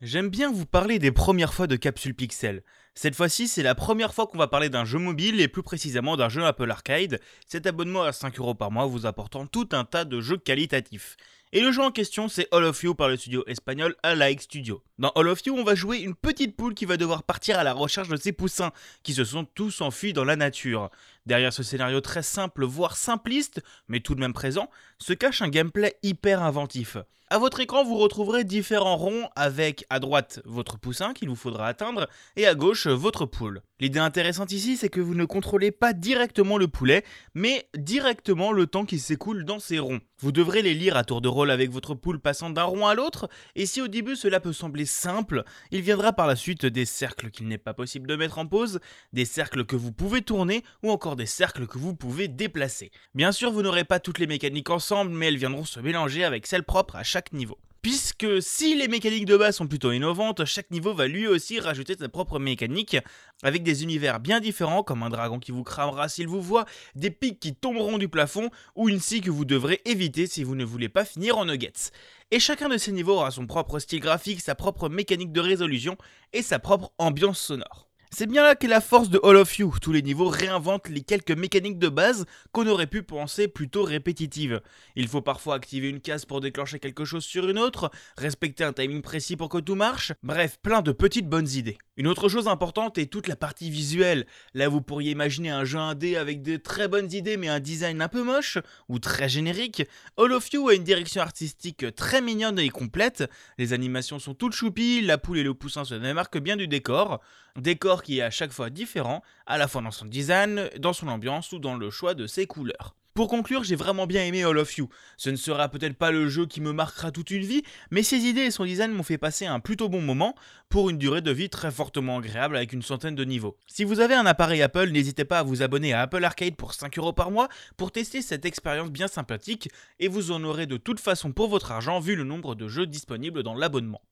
J'aime bien vous parler des premières fois de Capsule Pixel. Cette fois-ci, c'est la première fois qu'on va parler d'un jeu mobile et plus précisément d'un jeu Apple Arcade. Cet abonnement à 5 euros par mois vous apportant tout un tas de jeux qualitatifs. Et le jeu en question, c'est All of You par le studio espagnol Alike Studio. Dans All of You, on va jouer une petite poule qui va devoir partir à la recherche de ses poussins, qui se sont tous enfuis dans la nature. Derrière ce scénario très simple, voire simpliste, mais tout de même présent, se cache un gameplay hyper inventif. À votre écran, vous retrouverez différents ronds avec à droite votre poussin qu'il vous faudra atteindre et à gauche votre poule. L'idée intéressante ici, c'est que vous ne contrôlez pas directement le poulet, mais directement le temps qui s'écoule dans ces ronds. Vous devrez les lire à tour de rôle avec votre poule passant d'un rond à l'autre, et si au début cela peut sembler simple, il viendra par la suite des cercles qu'il n'est pas possible de mettre en pause, des cercles que vous pouvez tourner, ou encore des cercles que vous pouvez déplacer. Bien sûr, vous n'aurez pas toutes les mécaniques ensemble, mais elles viendront se mélanger avec celles propres à chaque niveau. Puisque si les mécaniques de base sont plutôt innovantes, chaque niveau va lui aussi rajouter sa propre mécanique, avec des univers bien différents, comme un dragon qui vous cramera s'il vous voit, des pics qui tomberont du plafond, ou une scie que vous devrez éviter si vous ne voulez pas finir en nuggets. Et chacun de ces niveaux aura son propre style graphique, sa propre mécanique de résolution, et sa propre ambiance sonore. C'est bien là qu'est la force de All of You, tous les niveaux réinventent les quelques mécaniques de base qu'on aurait pu penser plutôt répétitives. Il faut parfois activer une case pour déclencher quelque chose sur une autre, respecter un timing précis pour que tout marche, bref, plein de petites bonnes idées. Une autre chose importante est toute la partie visuelle. Là, vous pourriez imaginer un jeu indé avec de très bonnes idées mais un design un peu moche ou très générique. All of You a une direction artistique très mignonne et complète. Les animations sont toutes choupies, la poule et le poussin se démarquent bien du décor. Décor qui est à chaque fois différent, à la fois dans son design, dans son ambiance ou dans le choix de ses couleurs. Pour conclure, j'ai vraiment bien aimé All of You. Ce ne sera peut-être pas le jeu qui me marquera toute une vie, mais ses idées et son design m'ont fait passer un plutôt bon moment pour une durée de vie très fortement agréable avec une centaine de niveaux. Si vous avez un appareil Apple, n'hésitez pas à vous abonner à Apple Arcade pour 5 euros par mois pour tester cette expérience bien sympathique et vous en aurez de toute façon pour votre argent vu le nombre de jeux disponibles dans l'abonnement.